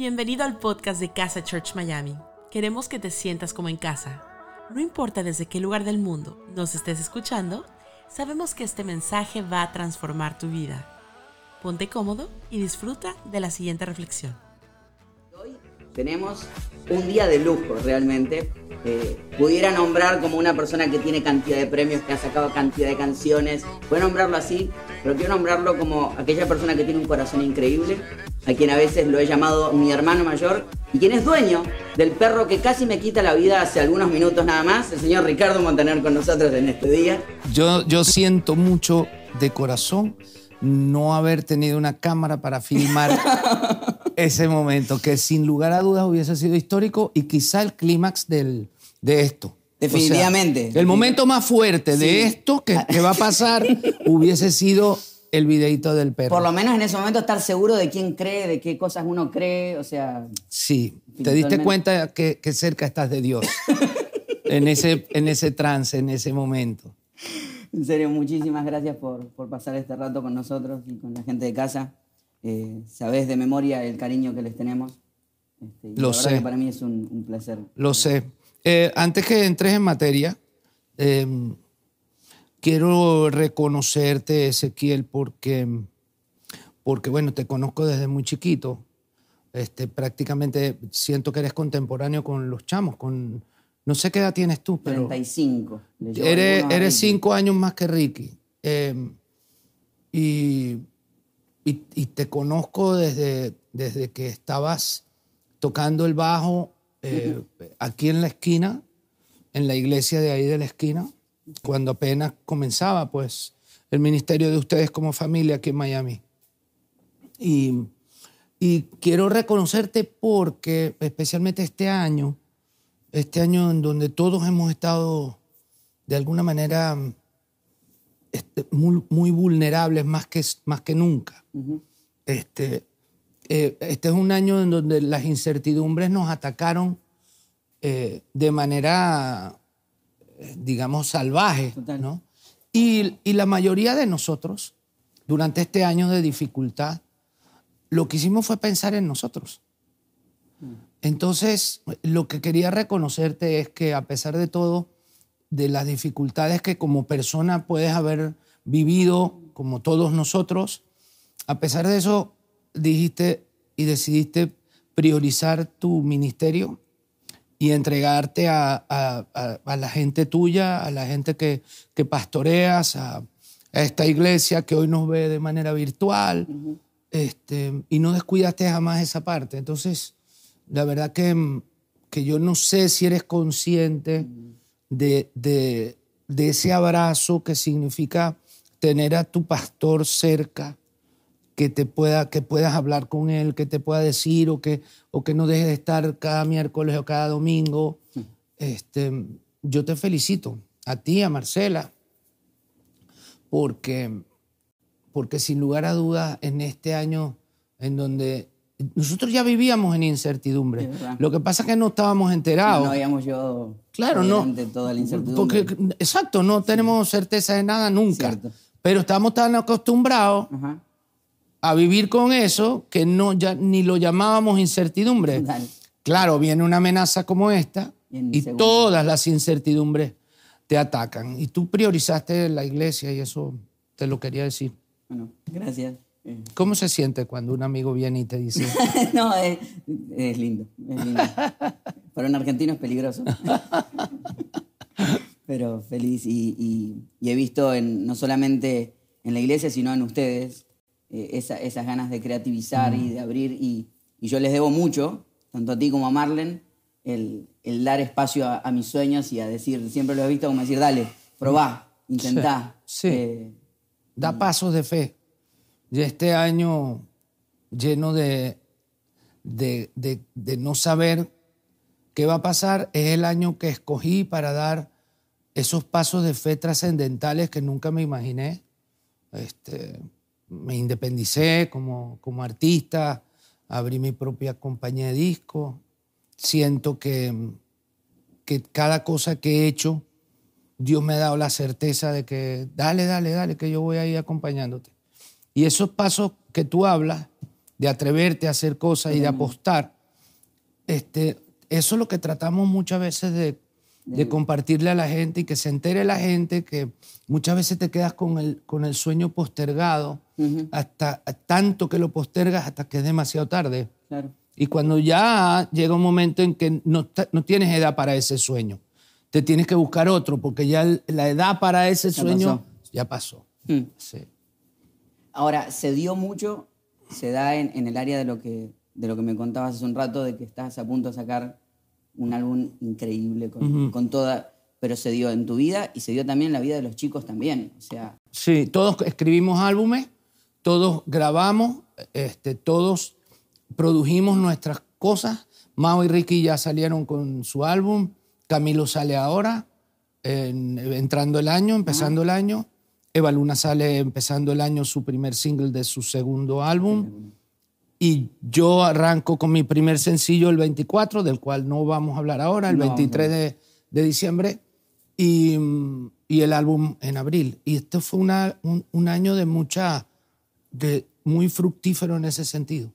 Bienvenido al podcast de Casa Church Miami. Queremos que te sientas como en casa. No importa desde qué lugar del mundo nos estés escuchando, sabemos que este mensaje va a transformar tu vida. Ponte cómodo y disfruta de la siguiente reflexión. Hoy tenemos un día de lujo realmente. Eh, pudiera nombrar como una persona que tiene cantidad de premios, que ha sacado cantidad de canciones. A nombrarlo así, pero quiero nombrarlo como aquella persona que tiene un corazón increíble, a quien a veces lo he llamado mi hermano mayor, y quien es dueño del perro que casi me quita la vida hace algunos minutos nada más, el señor Ricardo Montaner con nosotros en este día. Yo, yo siento mucho de corazón no haber tenido una cámara para filmar ese momento, que sin lugar a dudas hubiese sido histórico y quizá el clímax de esto. Definitivamente. O sea, el momento más fuerte de esto que, que va a pasar hubiese sido el videito del perro. Por lo menos en ese momento estar seguro de quién cree, de qué cosas uno cree, o sea, Sí, te diste cuenta que, que cerca estás de Dios en ese, en ese trance, en ese momento. En serio, muchísimas gracias por, por pasar este rato con nosotros y con la gente de casa. Eh, sabés de memoria el cariño que les tenemos. Este, y Lo la sé. que para mí es un, un placer. Lo sé. Eh, antes que entres en materia, eh, quiero reconocerte, Ezequiel, porque, porque, bueno, te conozco desde muy chiquito. Este, prácticamente siento que eres contemporáneo con los chamos, con... No sé qué edad tienes tú, pero... 35. le llevo Eres, eres Ricky. cinco años más que Ricky. Eh, y, y- y te conozco desde, desde que estabas tocando el bajo eh, aquí en la esquina, en la iglesia de ahí de la esquina, cuando apenas comenzaba pues el ministerio de ustedes como familia aquí en Miami. Y, y quiero reconocerte porque especialmente este año, este año en donde todos hemos estado de alguna manera este, muy, muy vulnerables más que, más que nunca. este, eh, este es un año en donde las incertidumbres nos atacaron eh, de manera, digamos, salvaje. Total. ¿no? Y, y la mayoría de nosotros, durante este año de dificultad, lo que hicimos fue pensar en nosotros. Entonces, lo que quería reconocerte es que a pesar de todo, de las dificultades que como persona puedes haber vivido, como todos nosotros, a pesar de eso, dijiste y decidiste priorizar tu ministerio y entregarte a, a- a- a la gente tuya, a la gente que, que pastoreas, a, esta iglesia que hoy nos ve de manera virtual, este, y no descuidaste jamás esa parte. Entonces, la verdad que, que yo no sé si eres consciente de, de- de ese abrazo que significa tener a tu pastor cerca, que te pueda, que puedas hablar con él, que te pueda decir o que, o que no dejes de estar cada miércoles o cada domingo. Este, yo te felicito, a ti, a Marcela, porque, porque sin lugar a dudas en este año en donde nosotros ya vivíamos en incertidumbre, lo que pasa es que no estábamos enterados. No habíamos yo Claro, no. toda la incertidumbre. Porque, exacto, no tenemos certeza de nada nunca. Cierto. Pero estamos tan acostumbrados Ajá. A vivir con eso que no, ya, ni lo llamábamos incertidumbre. Claro, viene una amenaza como esta Y todas las incertidumbres te atacan. Y tú priorizaste la iglesia y eso te lo quería decir. Bueno, gracias. Eh, ¿Cómo se siente cuando un amigo viene y te dice, no, es, es lindo, es lindo. Para un argentino es peligroso. Pero feliz y, y- y he visto en, no solamente en la iglesia, sino en ustedes, eh, esa- esas ganas de creativizar y de abrir. Y, y yo les debo mucho, tanto a ti como a Marlen, el, el dar espacio a, a mis sueños y a decir, siempre lo he visto como decir, dale, probá, intentá. Sí. Eh, da pasos de fe. Y este año lleno de, de, de- de no saber qué va a pasar es el año que escogí para dar esos pasos de fe trascendentales que nunca me imaginé. Este, me independicé como, como artista, abrí mi propia compañía de discos. Siento que, que cada cosa que he hecho, Dios me ha dado la certeza de que dale, dale, dale, que yo voy a ir acompañándote. Y esos pasos que tú hablas, de atreverte a hacer cosas y de apostar. Este, eso es lo que tratamos muchas veces de, de compartirle a la gente y que se entere la gente que muchas veces te quedas con el, con el sueño postergado, hasta tanto que lo postergas hasta que es demasiado tarde. Claro. Y cuando ya llega un momento en que no, no tienes edad para ese sueño, te tienes que buscar otro, porque ya la edad para ese Ya sueño pasó. ya pasó. Hmm. Sí. Ahora, se dio mucho, se da en, en el área de lo, que, de lo que me contabas hace un rato, de que estás a punto de sacar un álbum increíble con, con toda, pero se dio en tu vida y se dio también en la vida de los chicos también. O sea, Sí, todos escribimos álbumes, todos grabamos, este, todos produjimos nuestras cosas. Mao y Ricky ya salieron con su álbum, Camilo sale ahora, en- entrando el año, empezando el año. Eva Luna sale empezando el año su primer single de su segundo álbum. Y yo arranco con mi primer sencillo el 24, del cual no vamos a hablar ahora, el No, 23 de, de diciembre, y, y el álbum en abril. Y esto fue una- un, un año de mucha, de muy fructífero en ese sentido.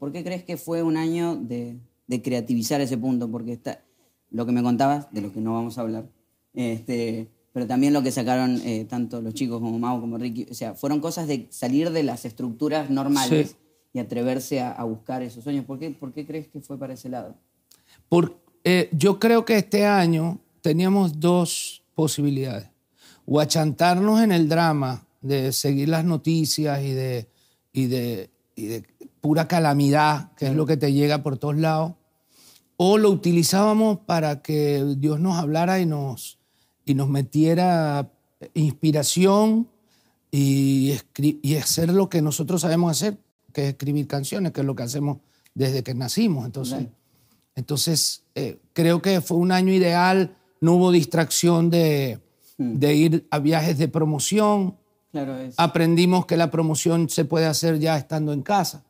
¿por qué crees que fue un año de, de creativizar ese punto? Porque está, lo que me contabas, de lo que no vamos a hablar, este, pero también lo que sacaron eh, tanto los chicos como Mau como Ricky, o sea, fueron cosas de salir de las estructuras normales Sí. Y atreverse a, a buscar esos sueños. ¿Por qué, ¿Por qué crees que fue para ese lado? Por, eh, yo creo que este año teníamos dos posibilidades. O achantarnos en el drama de seguir las noticias y de, y de, y de pura calamidad, que es lo que te llega por todos lados, o lo utilizábamos para que Dios nos hablara y nos, y nos metiera inspiración y, y hacer lo que nosotros sabemos hacer, que es escribir canciones, que es lo que hacemos desde que nacimos. Entonces, entonces eh, creo que fue un año ideal, no hubo distracción de, de ir a viajes de promoción, Claro, es. aprendimos que la promoción se puede hacer ya estando en casa,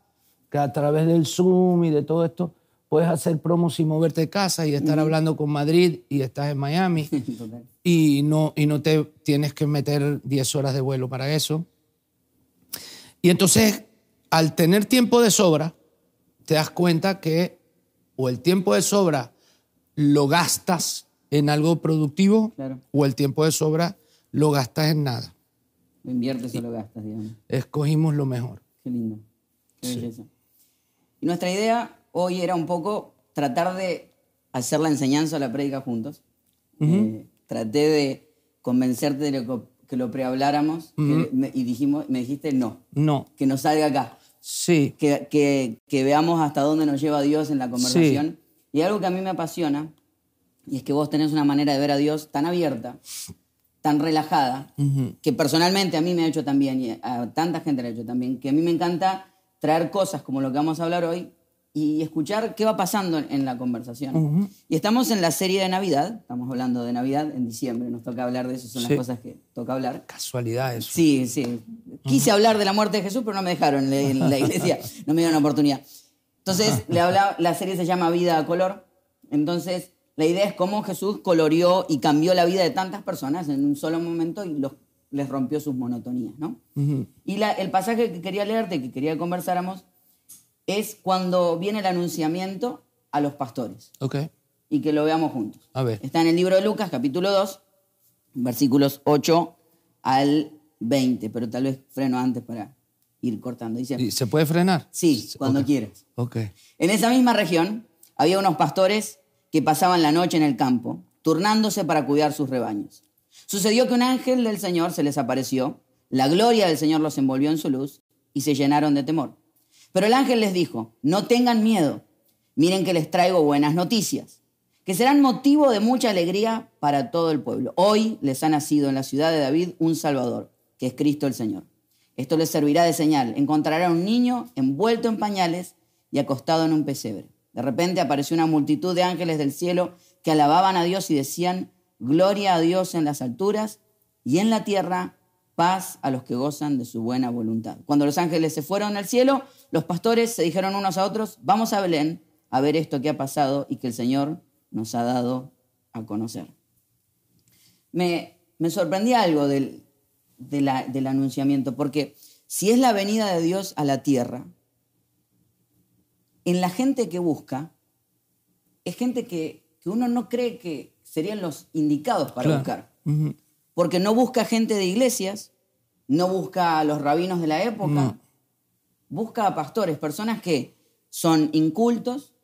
que a través del Zoom y de todo esto puedes hacer promos sin moverte de casa y estar hablando con Madrid y estás en Miami y no, y no te tienes que meter 10 horas de vuelo para eso. Y entonces, al tener tiempo de sobra, te das cuenta que o el tiempo de sobra lo gastas en algo productivo Claro. o el tiempo de sobra lo gastas en nada. Lo inviertes o lo gastas, digamos. Escogimos lo mejor. Qué lindo. Qué belleza. Y nuestra idea hoy era un poco tratar de hacer la enseñanza o la prédica juntos. Eh, traté de convencerte de lo que, que lo prehabláramos que me- y dijimos, me dijiste no, No, que nos salga acá, sí, que, que- que veamos hasta dónde nos lleva Dios en la conversación. Y algo que a mí me apasiona, y es que vos tenés una manera de ver a Dios tan abierta, tan relajada, que personalmente a mí me ha hecho también, y a tanta gente le ha hecho también, que a mí me encanta traer cosas como lo que vamos a hablar hoy y escuchar qué va pasando en, en la conversación. Y estamos en la serie de Navidad, estamos hablando de Navidad en diciembre, nos toca hablar de eso, son Sí. las cosas que toca hablar. casualidad eso. Sí, sí. Quise hablar de la muerte de Jesús, pero no me dejaron en la- iglesia, no me dieron la oportunidad. Entonces, le habla, la serie se llama Vida a color. Entonces, la idea es cómo Jesús coloreó y cambió la vida de tantas personas en un solo momento y los, les rompió sus monotonías, ¿no? Y la- el pasaje que quería leerte, que quería que conversáramos, es cuando viene el anunciamiento a los pastores Ok, y que lo veamos juntos. a ver. Está en el libro de Lucas, capítulo 2, versículos 8 al 20, pero tal vez freno antes para ir cortando. Dice, ¿Y ¿Se puede frenar? sí, cuando quieras. Ok. En esa misma región había unos pastores que pasaban la noche en el campo, turnándose para cuidar sus rebaños. Sucedió que un ángel del Señor se les apareció, la gloria del Señor los envolvió en su luz y se llenaron de temor. Pero el ángel les dijo, no tengan miedo, miren que les traigo buenas noticias, que serán motivo de mucha alegría para todo el pueblo. Hoy les ha nacido en la ciudad de David un Salvador, que es Cristo el Señor. Esto les servirá de señal. Encontrarán un niño envuelto en pañales y acostado en un pesebre. De repente apareció una multitud de ángeles del cielo que alababan a Dios y decían, Gloria a Dios en las alturas y en la tierra paz a los que gozan de su buena voluntad. Cuando los ángeles se fueron al cielo, los pastores se dijeron unos a otros, vamos a Belén a ver esto que ha pasado y que el Señor nos ha dado a conocer. Me, me sorprendía algo del, de la- del anunciamiento, porque si es la venida de Dios a la tierra, en la gente que busca, es gente que, que uno no cree que serían los indicados para Claro. buscar. Porque no busca gente de iglesias, no busca a los rabinos de la época, No. Busca a pastores, personas que son incultos,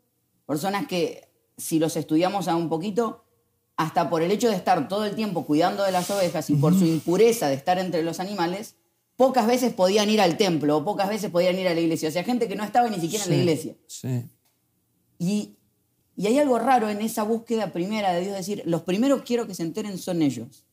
personas que si los estudiamos a un poquito, hasta por el hecho de estar todo el tiempo cuidando de las ovejas y por su impureza de estar entre los animales, pocas veces podían ir al templo o pocas veces podían ir a la iglesia. O sea, gente que no estaba ni siquiera en la iglesia. Sí. Y, y hay algo raro en esa búsqueda primera de Dios, decir, los primeros quiero que se enteren son ellos.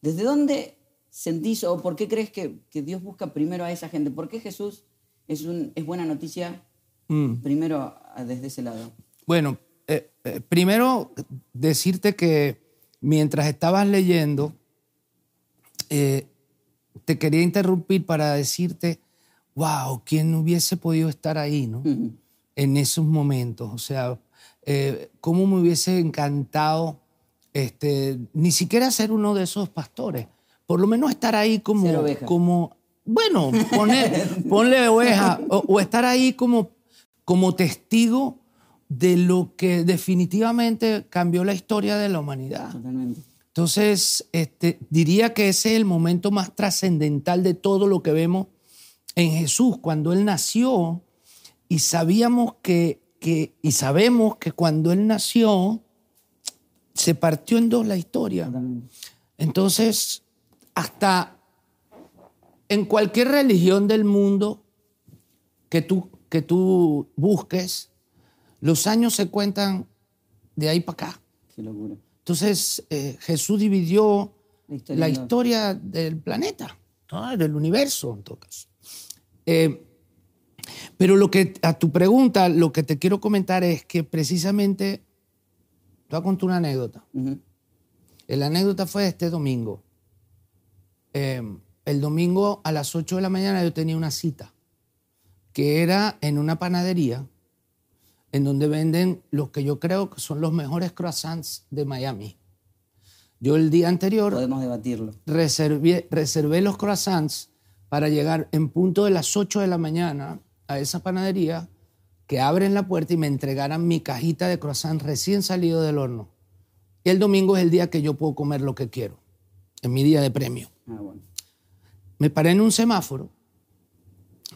¿Desde dónde sentís o por qué crees que, que Dios busca primero a esa gente? ¿Por qué Jesús es, un, es buena noticia Mm. primero desde ese lado? Bueno, eh, eh, primero decirte que mientras estabas leyendo, eh, te quería interrumpir para decirte, wow, ¿quién hubiese podido estar ahí, no? En esos momentos. O sea, cómo me hubiese encantado este, ni siquiera ser uno de esos pastores. Por lo menos estar ahí como, como bueno, poner, ponle oveja, o, o estar ahí como, como testigo de lo que definitivamente cambió la historia de la humanidad. Totalmente. Entonces, este, diría que ese es el momento más trascendental de todo lo que vemos en Jesús, cuando Él nació y sabíamos que, que, y sabemos que cuando Él nació, se partió en dos la historia. Totalmente. Entonces, hasta en cualquier religión del mundo que tú, que tú busques, los años se cuentan de ahí para acá. Qué locura. Entonces, eh, Jesús dividió La historia la del planeta, ¿no? del universo, en todo caso. Eh, pero lo que, a tu pregunta, lo que te quiero comentar es que precisamente, te voy a contar una anécdota. Ujú. La anécdota fue este domingo. Eh, el domingo a las 8 de la mañana yo tenía una cita, que era en una panadería, en donde venden los que yo creo que son los mejores croissants de Miami. Yo el día anterior Podemos debatirlo. reservé, reservé los croissants para llegar en punto de las 8 de la mañana a esa panadería, que abren la puerta y me entregaran mi cajita de croissant recién salido del horno. Y el domingo es el día que yo puedo comer lo que quiero, en mi día de premio. Ah, bueno. Me paré en un semáforo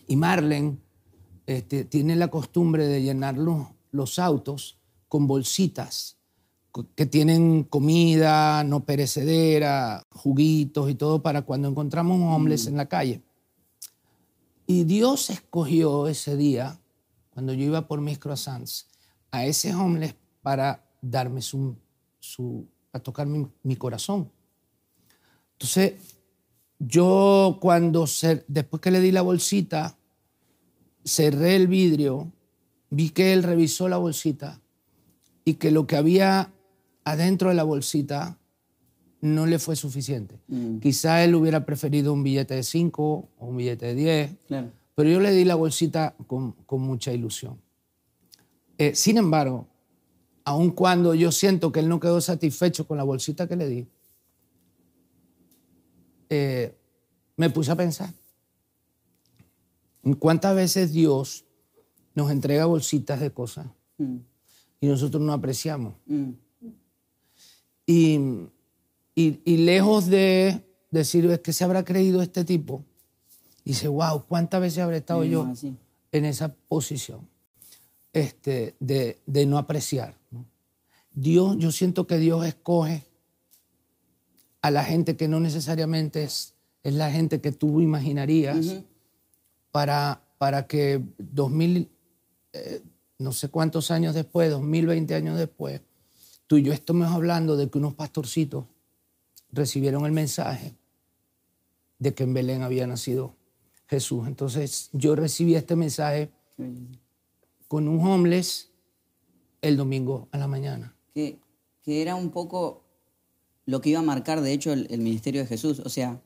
y Marlen este, tiene la costumbre de llenar los, los autos con bolsitas que tienen comida no perecedera, juguitos y todo para cuando encontramos un homeless en la calle. Y Dios escogió ese día, cuando yo iba por mis croissants, a ese homeless para darme su, su a tocar mi, mi corazón. Entonces, yo cuando, cer- después que le di la bolsita, cerré el vidrio, vi que él revisó la bolsita y que lo que había adentro de la bolsita no le fue suficiente. Mm. Quizá él hubiera preferido un billete de 5 o un billete de 10, Claro. pero yo le di la bolsita con, con mucha ilusión. Eh, sin embargo, aun cuando yo siento que él no quedó satisfecho con la bolsita que le di, eh, me puse a pensar en cuántas veces Dios nos entrega bolsitas de cosas Mm. y nosotros no apreciamos. Mm. Y, y- y lejos de decir, es que se habrá creído este tipo, dice, wow, ¿cuántas veces habré estado yo así. en esa posición este, de, de no apreciar? ¿no? Dios, yo siento que Dios escoge a la gente que no necesariamente es, es la gente que tú imaginarías para, para que 2000, eh, no sé cuántos años después, 2020 años después, tú y yo estamos hablando de que unos pastorcitos recibieron el mensaje de que en Belén había nacido Jesús. Entonces yo recibí este mensaje con un homeless el domingo a la mañana. que, que era un poco lo que iba a marcar, de hecho, el, el ministerio de Jesús. O sea,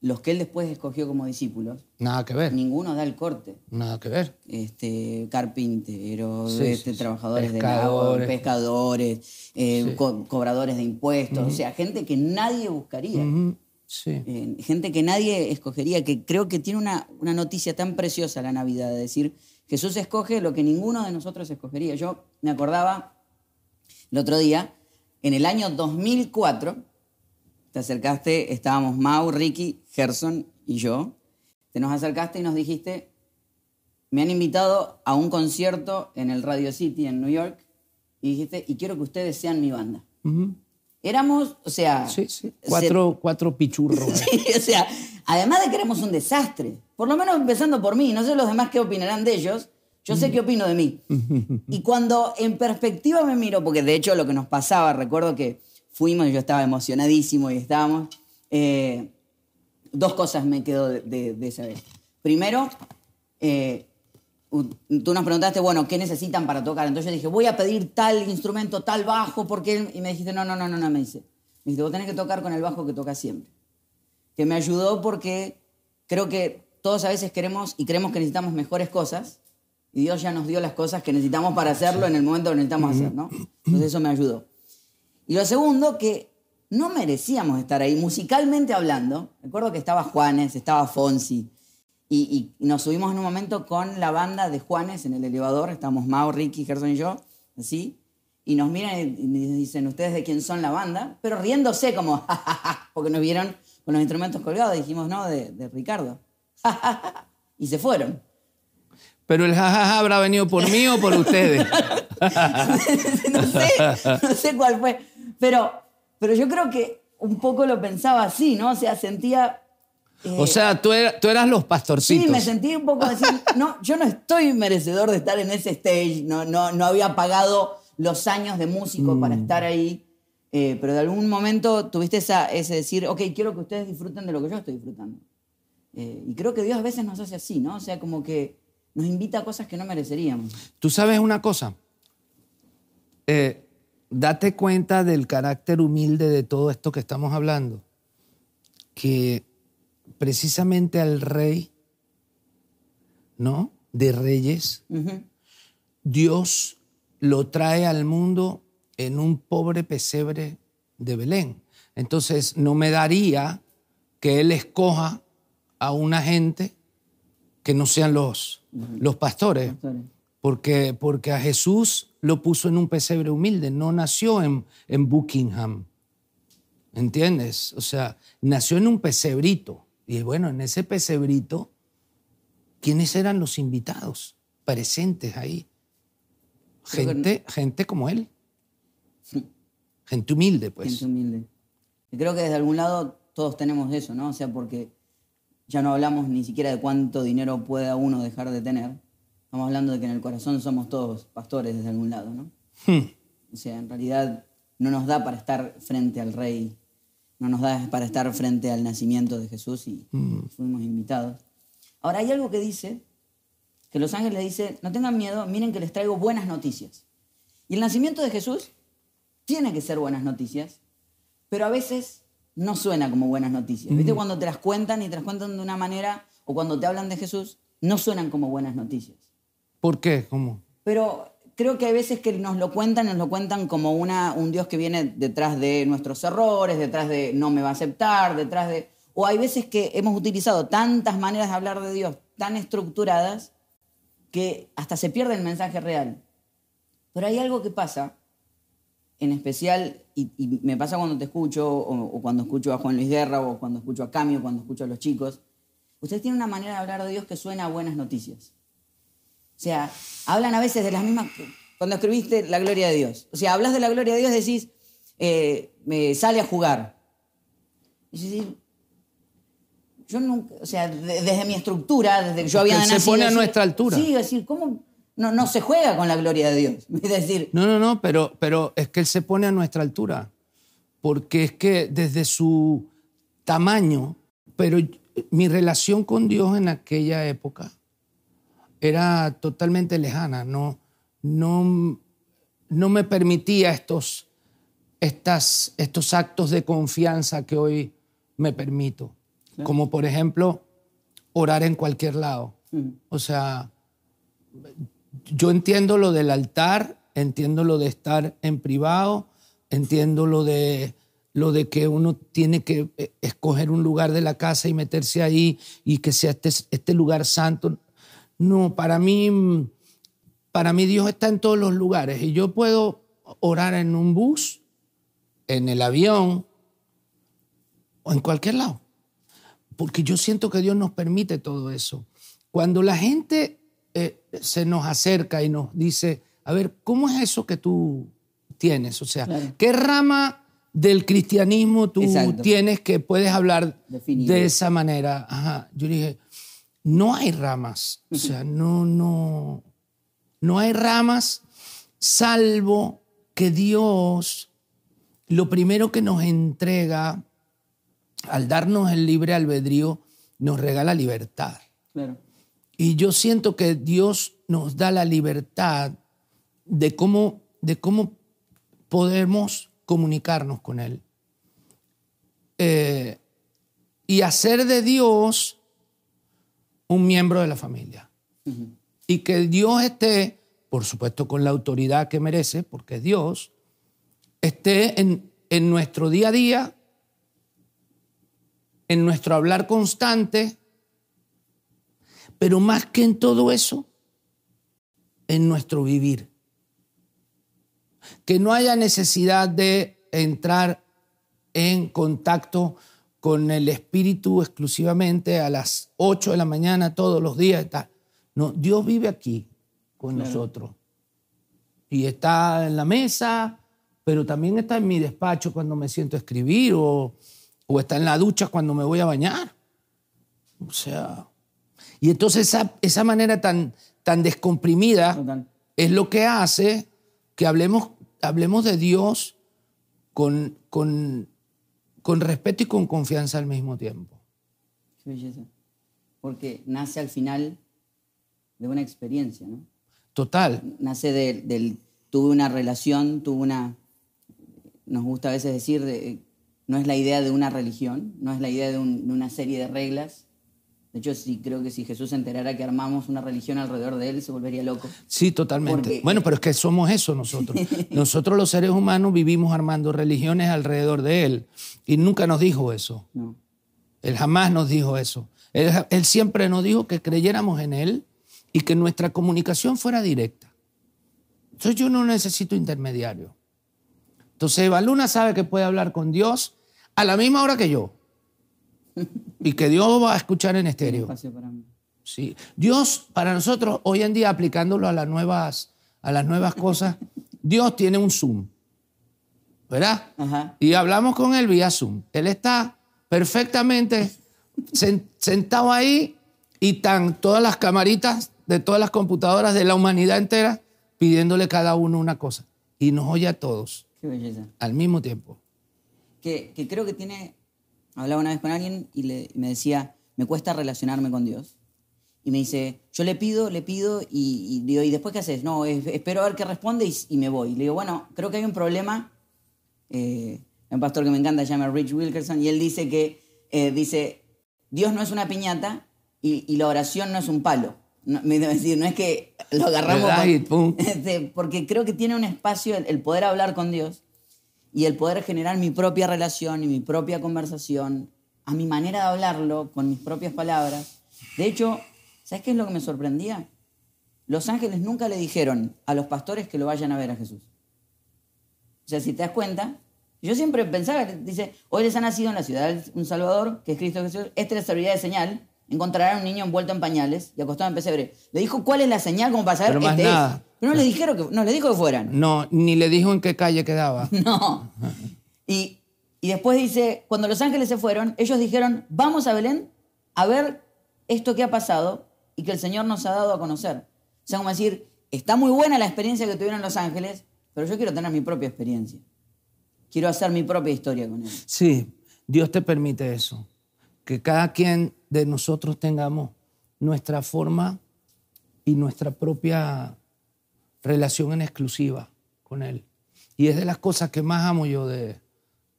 los que él después escogió como discípulos, Nada que ver, ninguno da el corte. nada que ver. Este, carpinteros, Sí, este, sí, trabajadores del agua, Pescadores. pescadores, eh, Sí. co- cobradores de impuestos, o sea, gente que nadie buscaría. Sí. Eh, gente que nadie escogería, que creo que tiene una, una noticia tan preciosa la Navidad, de decir Jesús escoge lo que ninguno de nosotros escogería. Yo me acordaba el otro día, en el año 2004, te acercaste, estábamos Mau, Ricky, Gerson y yo. Te nos acercaste y nos dijiste, me han invitado a un concierto en el Radio City en New York y dijiste, y quiero que ustedes sean mi banda. Éramos, o sea... Sí, sí. Cuatro, cuatro pichurros. sí, o sea, además de que éramos un desastre, por lo menos empezando por mí, no sé los demás qué opinarán de ellos, yo sé qué opino de mí. Y cuando en perspectiva me miro, porque de hecho lo que nos pasaba, recuerdo que fuimos y yo estaba emocionadísimo y estábamos, eh, dos cosas me quedo de, esa vez. Primero, eh, tú nos preguntaste, bueno, ¿qué necesitan para tocar? Entonces yo dije, voy a pedir tal instrumento, tal bajo, porque... Y me dijiste, no, no, no, no, no, me dice. Me dijiste, vos tenés que tocar con el bajo que toca siempre. Que me ayudó porque creo que todos a veces queremos y creemos que necesitamos mejores cosas y Dios ya nos dio las cosas que necesitamos para hacerlo en el momento que necesitamos hacer, ¿no? Entonces eso me ayudó. Y lo segundo, que no merecíamos estar ahí, musicalmente hablando. Recuerdo que estaba Juanes, estaba Fonsi, y, nos subimos en un momento con la banda de Juanes en el elevador, estábamos Mao, Ricky, Gerson y yo, así, y nos miran y dicen, ¿ustedes de quién son la banda? Pero riéndose como, porque nos vieron con los instrumentos colgados, dijimos, no, de, de Ricardo. y se fueron. Pero el jajaja habrá venido por mí o por ustedes. no sé, no sé cuál fue. Pero, pero yo creo que un poco lo pensaba así, ¿no? O sea, sentía o sea, tú, eras los pastorcitos. Sí, me sentí un poco así. No, yo no estoy merecedor de estar en ese stage. No, no, no había pagado los años de músico para mm. estar ahí. Eh, pero de algún momento tuviste esa, ese decir, ok, quiero que ustedes disfruten de lo que yo estoy disfrutando. Eh, y creo que Dios a veces nos hace así, ¿no? O sea, como que nos invita a cosas que no mereceríamos. Tú sabes una cosa. Eh, date cuenta del carácter humilde de todo esto que estamos hablando. Que precisamente al rey, ¿no? De reyes, Dios lo trae al mundo en un pobre pesebre de Belén. Entonces, no me daría que él escoja a una gente que no sean los, los pastores, Porque, porque a Jesús lo puso en un pesebre humilde, no nació en, en Buckingham, ¿entiendes? O sea, nació en un pesebrito. Y bueno, en ese pesebrito, ¿quiénes eran los invitados presentes ahí? Gente, gente como él. Gente humilde, pues. Gente humilde. Y creo que desde algún lado todos tenemos eso, ¿no? O sea, porque ya no hablamos ni siquiera de cuánto dinero pueda uno dejar de tener. Estamos hablando de que en el corazón somos todos pastores desde algún lado, ¿no? Hmm. O sea, en realidad no nos da para estar frente al rey no nos da para estar frente al nacimiento de Jesús y mm. fuimos invitados. Ahora hay algo que dice, que los ángeles le dicen, no tengan miedo, miren que les traigo buenas noticias. Y el nacimiento de Jesús tiene que ser buenas noticias, pero a veces no suena como buenas noticias. ¿Viste? Cuando te las cuentan y te las cuentan de una manera, o cuando te hablan de Jesús, no suenan como buenas noticias. ¿Por qué? ¿Cómo? Pero creo que hay veces que nos lo cuentan, nos lo cuentan como una, un Dios que viene detrás de nuestros errores, detrás de no me va a aceptar, detrás de... O hay veces que hemos utilizado tantas maneras de hablar de Dios tan estructuradas que hasta se pierde el mensaje real. Pero hay algo que pasa, en especial, y, me pasa cuando te escucho, o, cuando escucho a Juan Luis Guerra, o cuando escucho a Camio, o cuando escucho a los chicos, ustedes tienen una manera de hablar de Dios que suena a buenas noticias. O sea, hablan a veces de las mismas... Cuando escribiste la gloria de Dios. O sea, hablas de la gloria de Dios, decís, eh, me sale a jugar. Y yo nunca, o sea, desde mi estructura, desde que yo había nacido... Se pone a nuestra altura. Sí, es decir, ¿cómo no, no se juega con la gloria de Dios? Es decir... No, no, no, pero, pero es que Él se pone a nuestra altura. Porque es que desde su tamaño, pero mi relación con Dios en aquella época era totalmente lejana, no, no, no me permitía estos, estas, estos actos de confianza que hoy me permito, como por ejemplo orar en cualquier lado. Mm. O sea, yo entiendo lo del altar, entiendo lo de estar en privado, entiendo lo de lo de que uno tiene que eh, escoger un lugar de la casa y meterse ahí y que sea este, este lugar santo. No, para mí, para mí Dios está en todos los lugares y yo puedo orar en un bus, en el avión o en cualquier lado. Porque yo siento que Dios nos permite todo eso. Cuando la gente eh, se nos acerca y nos dice, a ver, ¿cómo es eso que tú tienes? O sea, Claro. ¿qué rama del cristianismo tú Exacto. tienes que puedes hablar Definido. de esa manera? Ajá. Yo dije, no hay ramas. O sea, no, no, no hay ramas salvo que Dios lo primero que nos entrega al darnos el libre albedrío nos regala libertad. Claro. Y yo siento que Dios nos da la libertad de cómo, de cómo podemos comunicarnos con Él. Eh, y hacer de Dios un miembro de la familia. Y que Dios esté, por supuesto con la autoridad que merece, porque es Dios, esté en, en nuestro día a día, en nuestro hablar constante, pero más que en todo eso, en nuestro vivir. Que no haya necesidad de entrar en contacto con el Espíritu exclusivamente a las 8 de la mañana todos los días. No, Dios vive aquí con nosotros. Y está en la mesa, pero también está en mi despacho cuando me siento a escribir o, o está en la ducha cuando me voy a bañar. O sea, y entonces esa, esa manera tan, tan descomprimida Total. es lo que hace que hablemos, hablemos de Dios con, con, con respeto y con confianza al mismo tiempo. Qué belleza. Porque nace al final de una experiencia, ¿no? Total. Nace de- del. Tuve una relación, tuve una. Nos gusta a veces decir, de- no es la idea de una religión, no es la idea de, un- de una serie de reglas. De hecho, sí creo que si Jesús se enterara que armamos una religión alrededor de él, se volvería loco. Sí, totalmente. Porque- bueno, pero es que somos eso nosotros. Nosotros los seres humanos vivimos armando religiones alrededor de Él. Y nunca nos dijo eso. No. Él jamás nos dijo eso. Él, él siempre nos dijo que creyéramos en Él y que nuestra comunicación fuera directa. Entonces yo no necesito intermediario. Entonces Eva Luna sabe que puede hablar con Dios a la misma hora que yo. Y que Dios va a escuchar en estéreo. espacio para mí. Sí. Dios, para nosotros, hoy en día, aplicándolo a las nuevas, a las nuevas cosas, Dios tiene un Zoom. ¿Verdad? Ajá. Y hablamos con él vía Zoom. Él está perfectamente sen- sentado ahí y están todas las camaritas de todas las computadoras de la humanidad entera pidiéndole cada uno una cosa. Y nos oye a todos Qué belleza. al mismo tiempo. que, que creo que tiene, hablaba una vez con alguien y le- me decía, me cuesta relacionarme con Dios. Y me dice, yo le pido, le pido y, y digo, ¿y después qué haces? No, es- espero a ver qué responde y, y me voy. Le digo, bueno, creo que hay un problema. Eh, un pastor que me encanta, se llama Rich Wilkerson, y él dice que, eh, dice, Dios no es una piñata y, y la oración no es un palo. No, me debe decir, no es que lo agarramos... Con-. Este, porque creo que tiene un espacio el, el poder hablar con Dios y el poder generar mi propia relación y mi propia conversación a mi manera de hablarlo, con mis propias palabras. De hecho, ¿sabes qué es lo que me sorprendía? Los ángeles nunca le dijeron a los pastores que lo vayan a ver a Jesús. O sea, si te das cuenta, yo siempre pensaba, dice, hoy les ha nacido en la ciudad un Salvador, que es Cristo Jesús, esta les servirá de señal, encontrarán a un niño envuelto en pañales y acostado en pesebre. Le dijo cuál es la señal como para saber, Pero más este es. nada. Pero no le dijeron que, no le dijo que fueran. No, ni le dijo en qué calle quedaba. No. Y, y después dice, cuando los ángeles se fueron, ellos dijeron, vamos a Belén a ver esto que ha pasado y que el Señor nos ha dado a conocer. O sea, como decir, está muy buena la experiencia que tuvieron los ángeles, pero yo quiero tener mi propia experiencia. Quiero hacer mi propia historia con él. Sí, Dios te permite eso. Que cada quien de nosotros tengamos nuestra forma y nuestra propia relación en exclusiva con Él. Y es de las cosas que más amo yo de,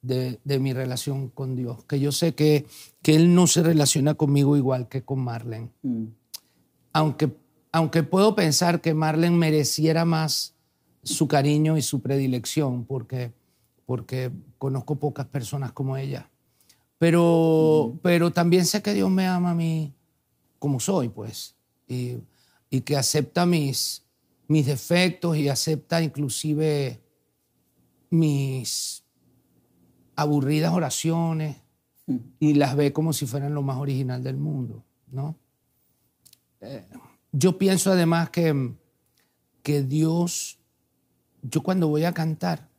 de, de mi relación con Dios. Que yo sé que, que Él no se relaciona conmigo igual que con Marlene. Mm. Aunque, aunque puedo pensar que Marlene mereciera más su cariño y su predilección, porque, porque conozco pocas personas como ella. Pero, pero también sé que Dios me ama a mí como soy, pues. Y y que acepta mis, mis defectos y acepta inclusive mis aburridas oraciones y las ve como si fueran lo más original del mundo, ¿no? Eh, yo pienso además que, que Dios, yo cuando voy a cantar,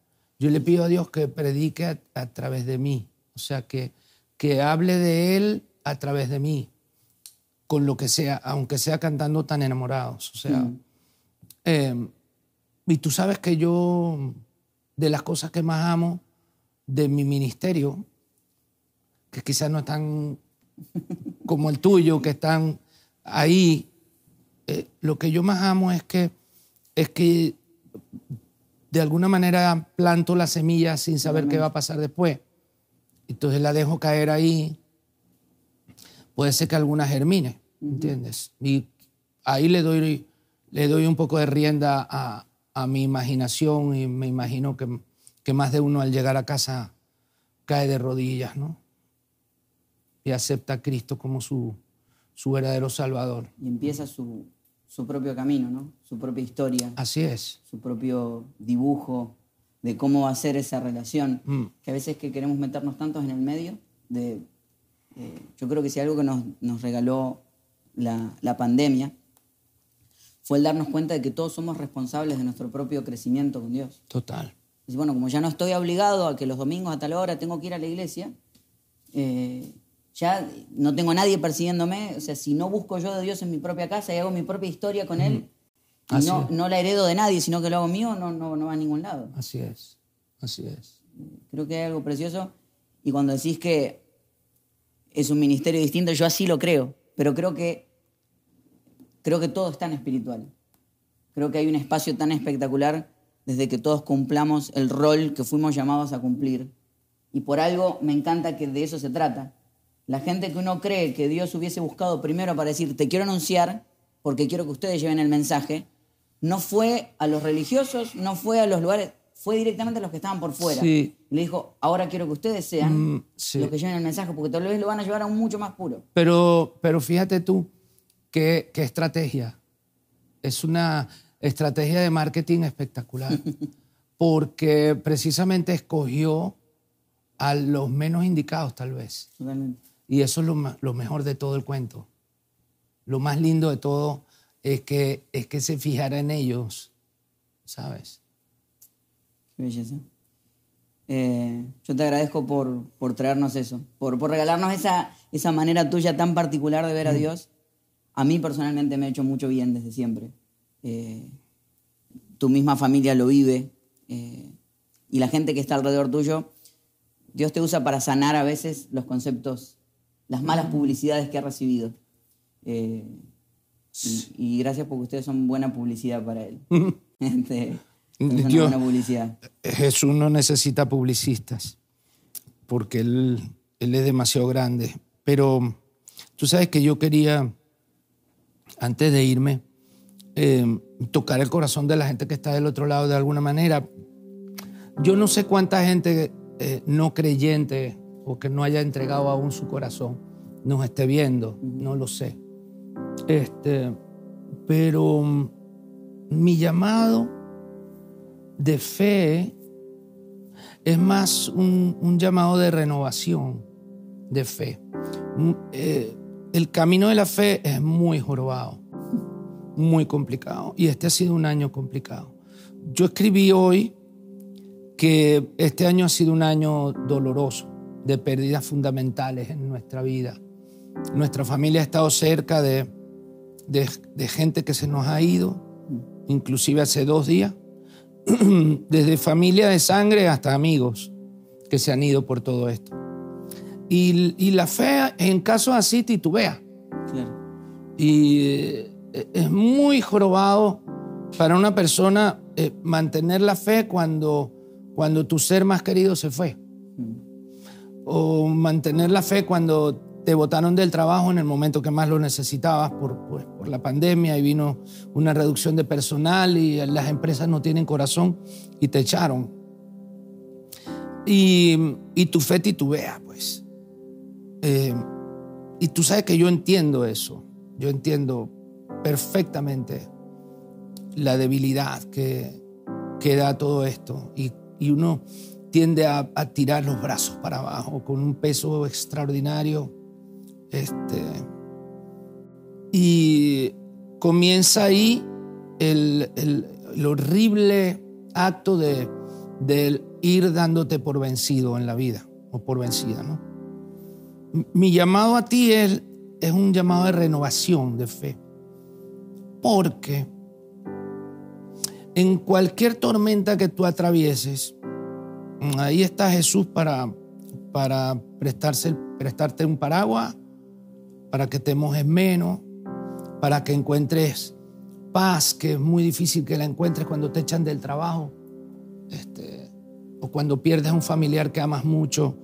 yo le pido a Dios que predique a, a través de mí, o sea, que, que hable de Él a través de mí, con lo que sea, aunque sea cantando tan enamorados. O sea, eh, y tú sabes que yo, de las cosas que más amo de mi ministerio, que quizás no están como el tuyo, que están ahí, eh, lo que yo más amo es que, es que de alguna manera planto la semilla sin saber qué va a pasar después. Entonces la dejo caer ahí. Puede ser que alguna germine, ¿entiendes? Y ahí le doy, le doy un poco de rienda a, a mi imaginación y me imagino que, que más de uno al llegar a casa cae de rodillas, ¿no? Y acepta a Cristo como su, su verdadero Salvador. Y empieza su, su propio camino, ¿no? Su propia historia. Así es. Su propio dibujo de cómo va a ser esa relación. Mm. Que a veces que queremos meternos tantos en el medio, de, eh, yo creo que si algo que nos, nos regaló la, la pandemia fue el darnos cuenta de que todos somos responsables de nuestro propio crecimiento con Dios. Total. Y bueno, como ya no estoy obligado a que los domingos a tal hora tengo que ir a la iglesia, eh, ya no tengo a nadie persiguiéndome. O sea, si no busco yo de Dios en mi propia casa y hago mi propia historia con Él, y Así no, es. no la heredo de nadie, sino que lo hago mío, no, no, no va a ningún lado. Así es. Así es. Creo que hay algo precioso. Y cuando decís que es un ministerio distinto, yo así lo creo. Pero creo que, creo que todo es tan espiritual. Creo que hay un espacio tan espectacular desde que todos cumplamos el rol que fuimos llamados a cumplir. Y por algo me encanta que de eso se trata. La gente que uno cree que Dios hubiese buscado primero para decir, te quiero anunciar porque quiero que ustedes lleven el mensaje, no fue a los religiosos, no fue a los lugares, fue directamente a los que estaban por fuera. Sí. Le dijo, ahora quiero que ustedes sean Mm, sí. los que lleven el mensaje, porque tal vez lo van a llevar a un mucho más puro. Pero, pero fíjate tú qué, qué estrategia. Es una estrategia de marketing espectacular. Porque precisamente escogió a los menos indicados, tal vez. Totalmente. Y eso es lo, lo mejor de todo el cuento. Lo más lindo de todo es que, es que se fijara en ellos, ¿sabes? Qué belleza. Eh, yo te agradezco por, por traernos eso, por, por regalarnos esa, esa manera tuya tan particular de ver a Dios. A mí personalmente me ha hecho mucho bien desde siempre. Eh, tu misma familia lo vive eh, y la gente que está alrededor tuyo, Dios te usa para sanar a veces los conceptos, las malas publicidades que ha recibido. Y, y gracias porque ustedes son buena publicidad para Él. Este, Dios- buena publicidad. Jesús no necesita publicistas porque él, él es demasiado grande. Pero tú sabes que yo quería, antes de irme, eh, tocar el corazón de la gente que está del otro lado de alguna manera. Yo no sé cuánta gente eh, no creyente o que no haya entregado aún su corazón nos esté viendo, no lo sé. Este, pero mm, mi llamado de fe es más un, un llamado de renovación de fe. Mm, eh, el camino de la fe es muy jorobado, muy complicado. Y este ha sido un año complicado. Yo escribí hoy que este año ha sido un año doloroso, de pérdidas fundamentales en nuestra vida. Nuestra familia ha estado cerca de, de, de gente que se nos ha ido, inclusive hace dos días desde familia de sangre hasta amigos que se han ido por todo esto. Y, y la fe en casos así titubea. Claro. Y eh, es muy jorobado para una persona eh, mantener la fe cuando, cuando tu ser más querido se fue. O mantener la fe cuando te botaron del trabajo en el momento que más lo necesitabas por, por- por la pandemia y vino una reducción de personal y las empresas no tienen corazón y te echaron. Y, y tu fe titubea, pues. Eh, y tú sabes que yo entiendo eso. Yo entiendo perfectamente la debilidad que, que da todo esto y, y uno tiende a, a, tirar los brazos para abajo con un peso extraordinario. Este, y comienza ahí el, el, el horrible acto de, ir dándote por vencido en la vida o por vencida. ¿no? Mi llamado a ti es, es un llamado de renovación de fe. Porque en cualquier tormenta que tú atravieses, ahí está Jesús para, para prestarse, prestarte un paraguas, para que te mojes menos, para que encuentres paz, que es muy difícil que la encuentres cuando te echan del trabajo, este, o cuando pierdes a un familiar que amas mucho,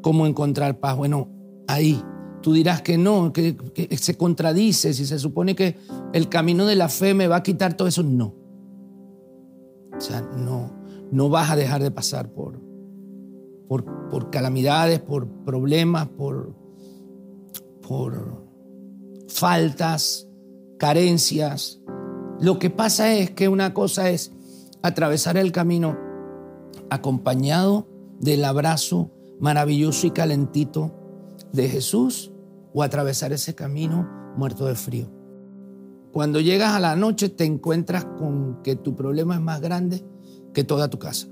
cómo encontrar paz. Bueno, ahí tú dirás que no, que, que se contradice, si se supone que el camino de la fe me va a quitar todo eso, no. O sea, no, no vas a dejar de pasar por, por, por calamidades, por problemas, por, por faltas, carencias. Lo que pasa es que una cosa es atravesar el camino acompañado del abrazo maravilloso y calentito de Jesús o atravesar ese camino muerto de frío. Cuando llegas a la noche te encuentras con que tu problema es más grande que toda tu casa.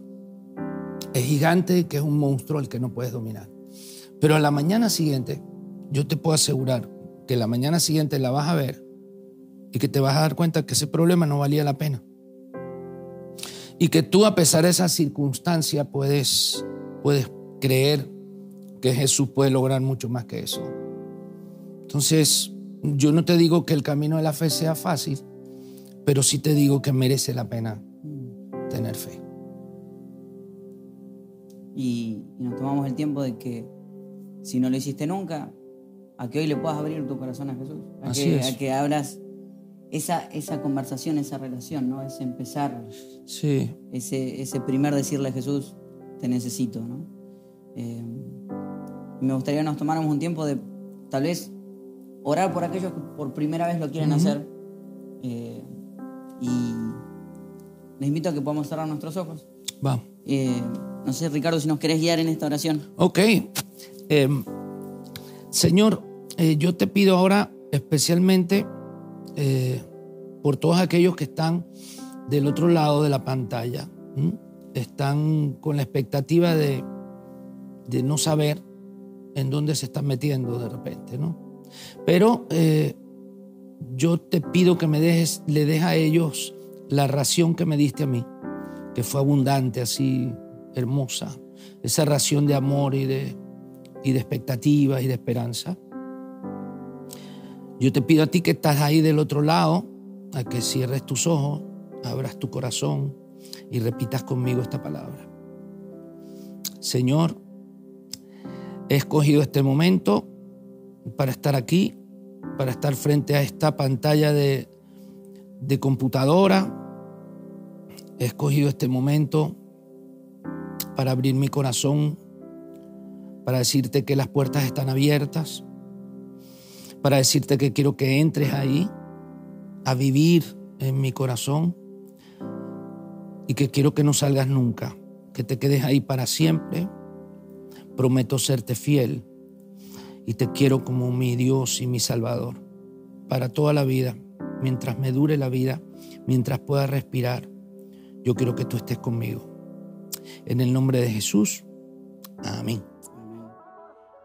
Es gigante, que es un monstruo al que no puedes dominar. Pero a la mañana siguiente, yo te puedo asegurar que la mañana siguiente la vas a ver y que te vas a dar cuenta que ese problema no valía la pena. Y que tú a pesar de esa circunstancia puedes, puedes creer que Jesús puede lograr mucho más que eso. Entonces, yo no te digo que el camino de la fe sea fácil, pero sí te digo que merece la pena tener fe. Y, y, nos tomamos el tiempo de que si no lo hiciste nunca, a que hoy le puedas abrir tu corazón a Jesús. A, Así que, es. a que abras esa, esa conversación, esa relación, ¿no? Ese empezar, Sí, ese, ese primer decirle a Jesús, te necesito, ¿no? Eh, me gustaría que nos tomáramos un tiempo de tal vez orar por aquellos que por primera vez lo quieren hacer. Eh, y les invito a que podamos cerrar nuestros ojos. va. Eh, no sé, Ricardo, si nos querés guiar en esta oración. Ok. Eh, Señor, eh, yo te pido ahora especialmente eh, por todos aquellos que están del otro lado de la pantalla. Están con la expectativa de, de no saber en dónde se están metiendo de repente, ¿no? Pero eh, yo te pido que me dejes, le dejes a ellos la ración que me diste a mí, que fue abundante, así hermosa, esa ración de amor y de, y de expectativas y de esperanza. Yo te pido a ti que estás ahí del otro lado, a que cierres tus ojos, abras tu corazón y repitas conmigo esta palabra. Señor, he escogido este momento para estar aquí, para estar frente a esta pantalla de, de computadora. He escogido este momento para abrir mi corazón, para decirte que las puertas están abiertas, para decirte que quiero que entres ahí a vivir en mi corazón y que quiero que no salgas nunca, que te quedes ahí para siempre. Prometo serte fiel y te quiero como mi Dios y mi Salvador para toda la vida, mientras me dure la vida, mientras pueda respirar. Yo quiero que tú estés conmigo. En el nombre de Jesús. Amén.